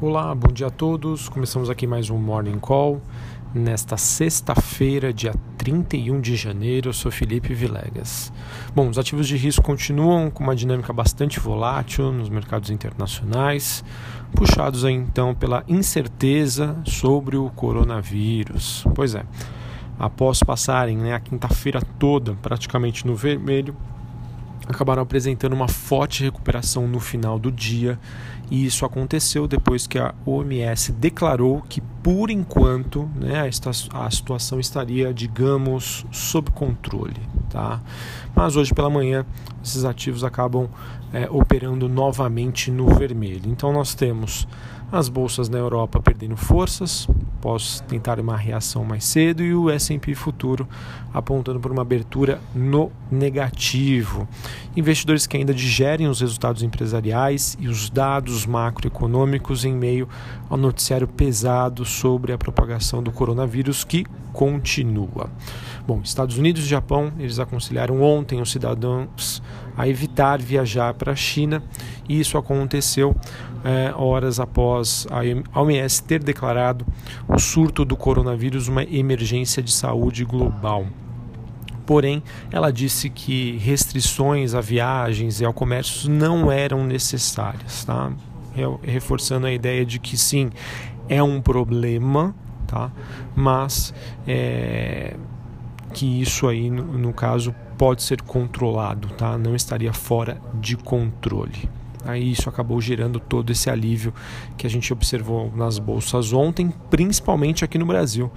Olá, bom dia a todos. Começamos aqui mais um Morning Call. Nesta sexta-feira, dia 31 de janeiro, eu sou Felipe Vilegas. Bom, os ativos de risco continuam com uma dinâmica bastante volátil nos mercados internacionais, puxados aí, então pela incerteza sobre o coronavírus. Pois é, após passarem né, a quinta-feira toda praticamente no vermelho, acabaram apresentando uma forte recuperação no final do dia, e isso aconteceu depois que a OMS declarou que, por enquanto, né, a, situação estaria, digamos, sob controle. Tá? Mas hoje pela manhã, esses ativos acabam é, operando novamente no vermelho. Então, nós temos as bolsas na Europa perdendo forças, após tentar uma reação mais cedo, e o S&P futuro apontando por uma abertura no negativo. Investidores que ainda digerem os resultados empresariais e os dados macroeconômicos em meio ao noticiário pesado sobre a propagação do coronavírus que continua. Bom, Estados Unidos e Japão, eles aconselharam ontem os cidadãos a evitar viajar para a China, e isso aconteceu é, horas após a OMS ter declarado o surto do coronavírus uma emergência de saúde global. Porém, ela disse que restrições a viagens e ao comércio não eram necessárias, tá? reforçando a ideia de que sim, é um problema, tá? mas é, que isso aí, no, no caso, pode ser controlado, tá? não estaria fora de controle. Aí isso acabou gerando todo esse alívio que a gente observou nas bolsas ontem, principalmente aqui no Brasil.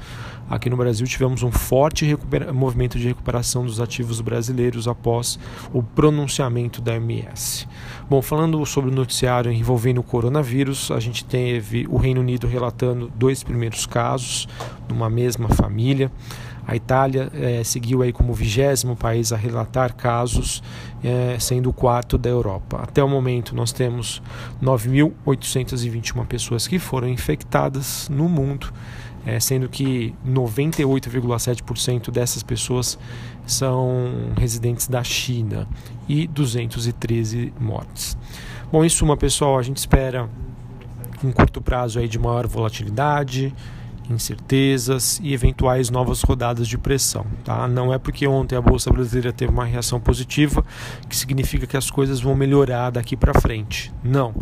Aqui no Brasil tivemos um forte movimento de recuperação dos ativos brasileiros após o pronunciamento da MS. Bom, falando sobre o noticiário envolvendo o coronavírus, a gente teve o Reino Unido relatando dois primeiros casos numa mesma família. A Itália é, seguiu aí como vigésimo país a relatar casos, é, sendo o quarto da Europa. Até o momento, nós temos 9.821 pessoas que foram infectadas no mundo, é, sendo que 98,7% dessas pessoas são residentes da China e 213 mortes. Bom, em suma, pessoal, a gente espera um curto prazo aí de maior volatilidade, incertezas e eventuais novas rodadas de pressão. Tá? Não é porque ontem a Bolsa Brasileira teve uma reação positiva que significa que as coisas vão melhorar daqui para frente. Não.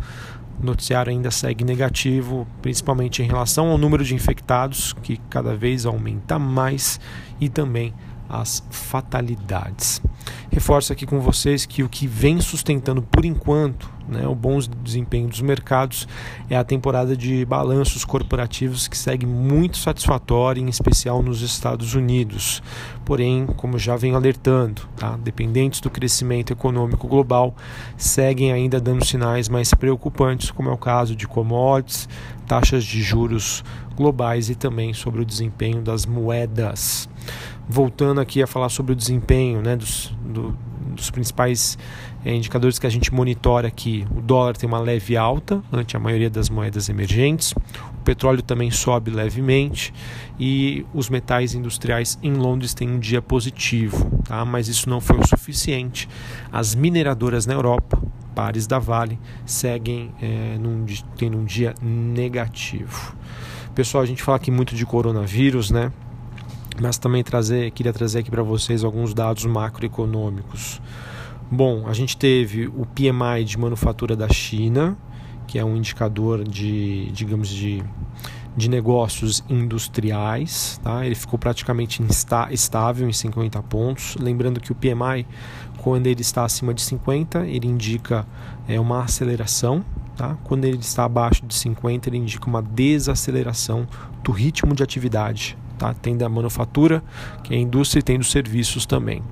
O noticiário ainda segue negativo, principalmente em relação ao número de infectados, que cada vez aumenta mais, e também as fatalidades. Reforço aqui com vocês que o que vem sustentando por enquanto né, o bom desempenho dos mercados é a temporada de balanços corporativos que segue muito satisfatória, em especial nos Estados Unidos. Porém, como já venho alertando, tá, dependentes do crescimento econômico global, seguem ainda dando sinais mais preocupantes, como é o caso de commodities, taxas de juros globais e também sobre o desempenho das moedas voltando aqui a falar sobre o desempenho né, dos, do, dos principais é, indicadores que a gente monitora aqui. O dólar tem uma leve alta ante a maioria das moedas emergentes, o petróleo também sobe levemente e os metais industriais em Londres têm um dia positivo, tá? mas isso não foi o suficiente. As mineradoras na Europa, pares da Vale, seguem é, num, tendo um dia negativo. Pessoal, a gente fala aqui muito de coronavírus, né? Mas também trazer, queria trazer aqui para vocês alguns dados macroeconômicos. Bom, a gente teve o PMI de manufatura da China, que é um indicador de, digamos, de, de negócios industriais. Tá? Ele ficou praticamente insta, estável em 50 pontos. Lembrando que o PMI, quando ele está acima de 50, ele indica é, uma aceleração. Tá? Quando ele está abaixo de 50, ele indica uma desaceleração do ritmo de atividade Tá? Tem da manufatura, que é a indústria, e tem dos serviços também.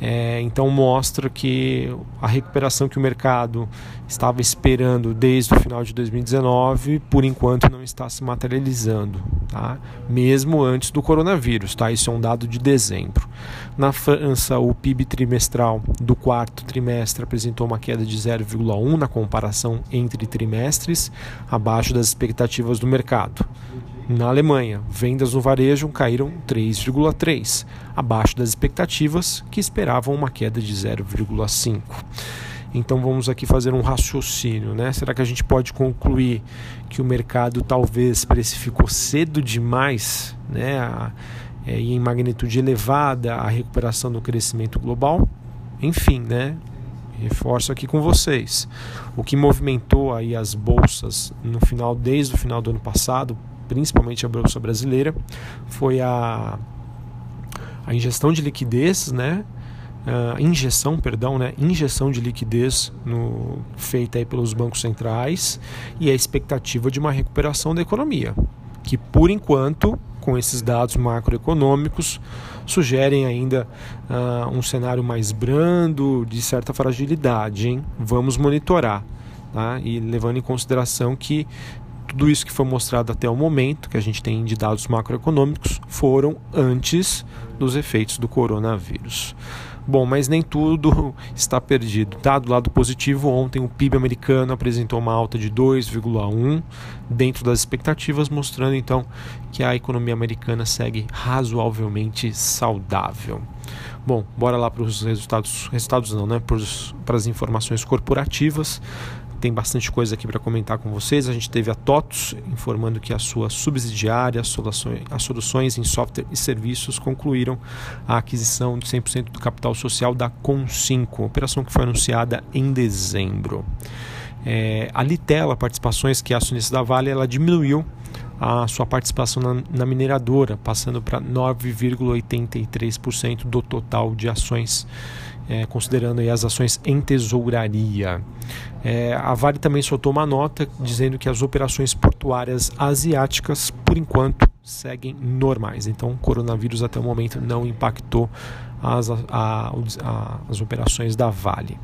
É, então mostra que a recuperação que o mercado estava esperando desde o final de 2019, por enquanto não está se materializando, tá? mesmo antes do coronavírus. Tá? Isso é um dado de dezembro. Na França, o PIB trimestral do quarto trimestre apresentou uma queda de 0,1 na comparação entre trimestres, abaixo das expectativas do mercado. Na Alemanha, vendas no varejo caíram 3,3, abaixo das expectativas que esperavam uma queda de 0,5. Então vamos aqui fazer um raciocínio, né? Será que a gente pode concluir que o mercado talvez precificou cedo demais, né? É, e em magnitude elevada a recuperação do crescimento global? Enfim, né? Reforço aqui com vocês. O que movimentou aí as bolsas no final, desde o final do ano passado, principalmente a bolsa brasileira, foi a, a ingestão de liquidez, né? Uh, injeção, perdão, né, injeção de liquidez no, feita aí pelos bancos centrais e a expectativa de uma recuperação da economia, que por enquanto, com esses dados macroeconômicos, sugerem ainda uh, um cenário mais brando, de certa fragilidade. Hein? Vamos monitorar, tá? e levando em consideração que tudo isso que foi mostrado até o momento, que a gente tem de dados macroeconômicos, foram antes dos efeitos do coronavírus. Bom, mas nem tudo está perdido. Tá? Do lado positivo, ontem o PIB americano apresentou uma alta de 2,1 dentro das expectativas, mostrando então que a economia americana segue razoavelmente saudável. Bom, bora lá para os resultados, resultados não, né? Para as informações corporativas tem bastante coisa aqui para comentar com vocês. A gente teve a TOTUS informando que a sua subsidiária, as soluções em software e serviços, concluíram a aquisição de 100% do capital social da Com5, operação que foi anunciada em dezembro. É, a Litela Participações, que é a acionista da Vale, ela diminuiu a sua participação na, na mineradora, passando para 9,83% do total de ações é, considerando as ações em tesouraria. É, a Vale também soltou uma nota dizendo que as operações portuárias asiáticas, por enquanto, seguem normais. Então, o coronavírus até o momento não impactou as, a, a, as operações da Vale.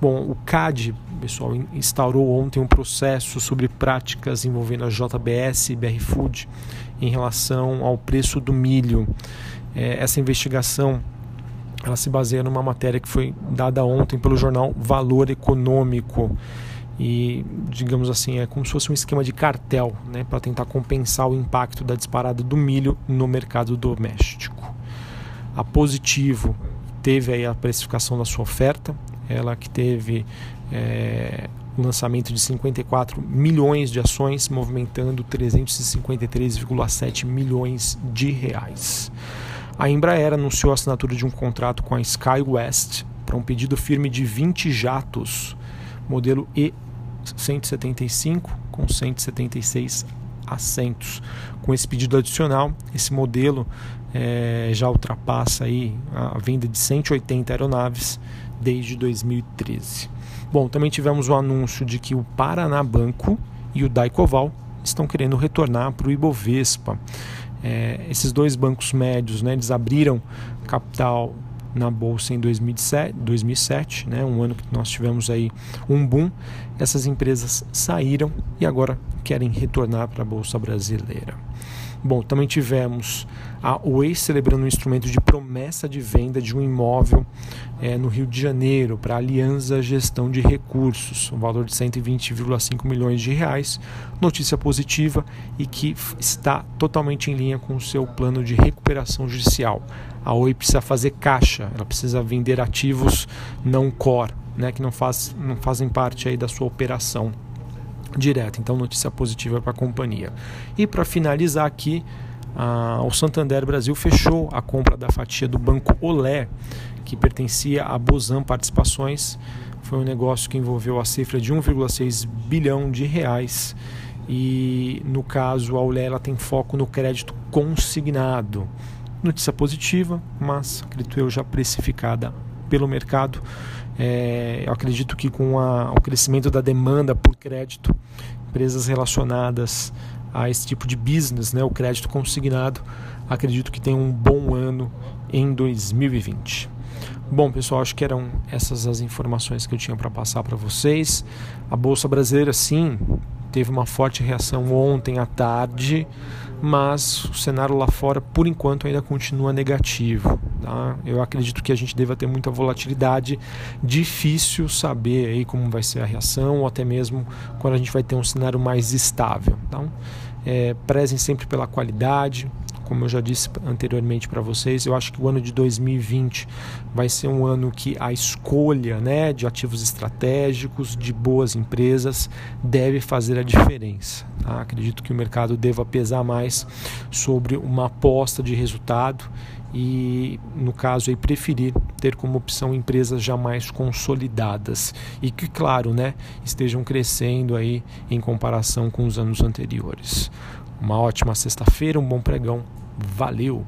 Bom, o CAD, pessoal, instaurou ontem um processo sobre práticas envolvendo a JBS e BR Food em relação ao preço do milho. É, essa investigação ela se baseia numa matéria que foi dada ontem pelo jornal Valor Econômico e digamos assim é como se fosse um esquema de cartel, né, para tentar compensar o impacto da disparada do milho no mercado doméstico. A Positivo teve aí a precificação da sua oferta, ela que teve é, o lançamento de 54 milhões de ações, movimentando 353,7 milhões de reais. A Embraer anunciou a assinatura de um contrato com a SkyWest para um pedido firme de 20 jatos, modelo E175 com 176 assentos. Com esse pedido adicional, esse modelo é, já ultrapassa aí a venda de 180 aeronaves desde 2013. Bom, também tivemos o anúncio de que o Paraná Banco e o Daicoval estão querendo retornar para o Ibovespa. É, esses dois bancos médios, né, eles abriram capital na bolsa em 2007, 2007 né, um ano que nós tivemos aí um boom. Essas empresas saíram e agora querem retornar para a bolsa brasileira. Bom, também tivemos a Oi celebrando um instrumento de promessa de venda de um imóvel é, no Rio de Janeiro para a Aliança Gestão de Recursos, um valor de 120,5 milhões de reais. Notícia positiva e que está totalmente em linha com o seu plano de recuperação judicial. A Oi precisa fazer caixa, ela precisa vender ativos não core, né, que não, faz, não fazem parte aí da sua operação direta. Então, notícia positiva para a companhia. E para finalizar aqui, o Santander Brasil fechou a compra da fatia do Banco Olé, que pertencia à Bozan Participações. Foi um negócio que envolveu a cifra de 1,6 bilhão de reais. E no caso, a Olé ela tem foco no crédito consignado. Notícia positiva, mas acredito eu já precificada pelo mercado. É, eu acredito que com a, o crescimento da demanda por crédito, empresas relacionadas a esse tipo de business, né, o crédito consignado, acredito que tem um bom ano em 2020. Bom, pessoal, acho que eram essas as informações que eu tinha para passar para vocês. A bolsa brasileira, sim, teve uma forte reação ontem à tarde mas o cenário lá fora, por enquanto, ainda continua negativo. Tá? Eu acredito que a gente deva ter muita volatilidade, difícil saber aí como vai ser a reação, ou até mesmo quando a gente vai ter um cenário mais estável. Então, é, prezem sempre pela qualidade, como eu já disse anteriormente para vocês, eu acho que o ano de 2020 vai ser um ano que a escolha né, de ativos estratégicos, de boas empresas, deve fazer a diferença. Tá? Acredito que o mercado deva pesar mais sobre uma aposta de resultado e, no caso, aí, preferir ter como opção empresas já mais consolidadas e que, claro, né, estejam crescendo aí em comparação com os anos anteriores. Uma ótima sexta-feira, um bom pregão. Valeu!